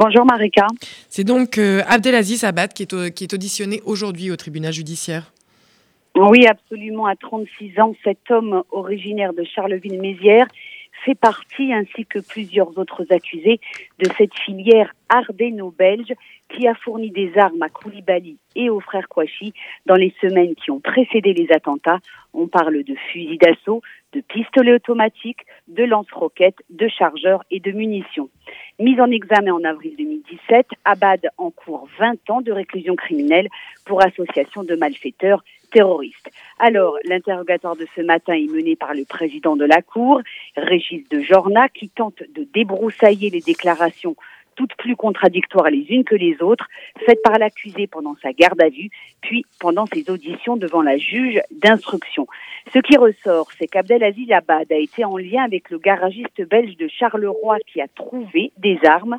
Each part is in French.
Bonjour Marika. C'est donc euh, Abdelaziz Abad qui est, qui est auditionné aujourd'hui au tribunal judiciaire. Oui, absolument. À 36 ans, cet homme originaire de Charleville-Mézières fait partie, ainsi que plusieurs autres accusés, de cette filière ardéno-belge qui a fourni des armes à Koulibaly et aux frères Kouachi dans les semaines qui ont précédé les attentats. On parle de fusils d'assaut, de pistolets automatiques, de lance-roquettes, de chargeurs et de munitions. Mise en examen en avril 2017, Abad encourt 20 ans de réclusion criminelle pour association de malfaiteurs terroristes. Alors, l'interrogatoire de ce matin est mené par le président de la Cour, Régis de Jorna, qui tente de débroussailler les déclarations toutes plus contradictoires les unes que les autres, faites par l'accusé pendant sa garde à vue, puis pendant ses auditions devant la juge d'instruction. Ce qui ressort, c'est qu'Abdelaziz Abad a été en lien avec le garagiste belge de Charleroi qui a trouvé des armes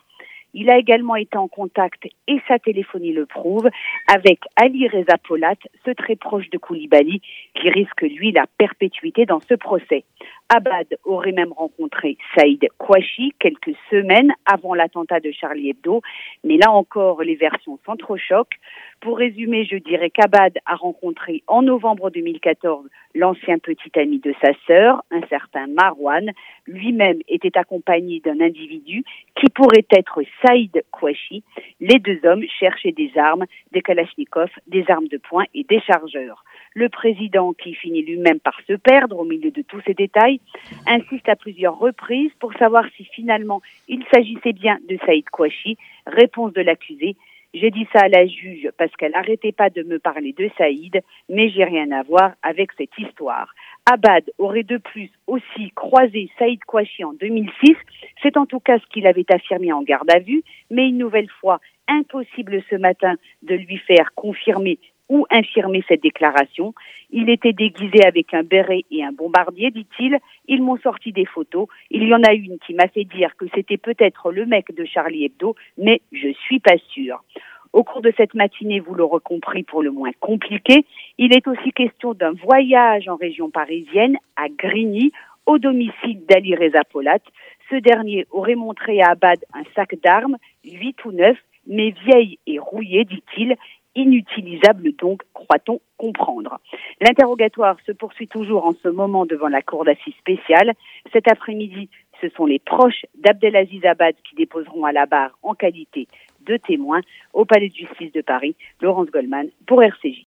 il a également été en contact, et sa téléphonie le prouve, avec Ali Reza Polat, ce très proche de Koulibaly, qui risque, lui, la perpétuité dans ce procès. Abad aurait même rencontré Saïd Kouachi quelques semaines avant l'attentat de Charlie Hebdo, mais là encore, les versions s'entrechoquent. Pour résumer, je dirais qu'Abad a rencontré en novembre 2014 l'ancien petit ami de sa sœur, un certain Marwan. Lui-même était accompagné d'un individu qui pourrait être Saïd Kouachi. Les deux hommes cherchaient des armes, des kalachnikovs, des armes de poing et des chargeurs. Le président, qui finit lui-même par se perdre au milieu de tous ces détails, insiste à plusieurs reprises pour savoir si finalement il s'agissait bien de Saïd Kouachi. Réponse de l'accusé, j'ai dit ça à la juge parce qu'elle n'arrêtait pas de me parler de Saïd, mais j'ai rien à voir avec cette histoire. Abad aurait de plus aussi croisé Saïd Kouachi en 2006. C'est en tout cas ce qu'il avait affirmé en garde à vue, mais une nouvelle fois, impossible ce matin de lui faire confirmer ou infirmer cette déclaration. Il était déguisé avec un béret et un bombardier, dit-il. Ils m'ont sorti des photos. Il y en a une qui m'a fait dire que c'était peut-être le mec de Charlie Hebdo, mais je suis pas sûre. Au cours de cette matinée, vous l'aurez compris, pour le moins compliqué, il est aussi question d'un voyage en région parisienne, à Grigny, au domicile d'Ali Reza Polat. Ce dernier aurait montré à Abad un sac d'armes, huit ou neuf, mais vieille et rouillée, dit-il inutilisable donc, croit-on comprendre. L'interrogatoire se poursuit toujours en ce moment devant la cour d'assises spéciale. Cet après-midi, ce sont les proches d'Abdelaziz Abad qui déposeront à la barre en qualité de témoins au palais de justice de Paris. Laurence Goldman pour RCJ.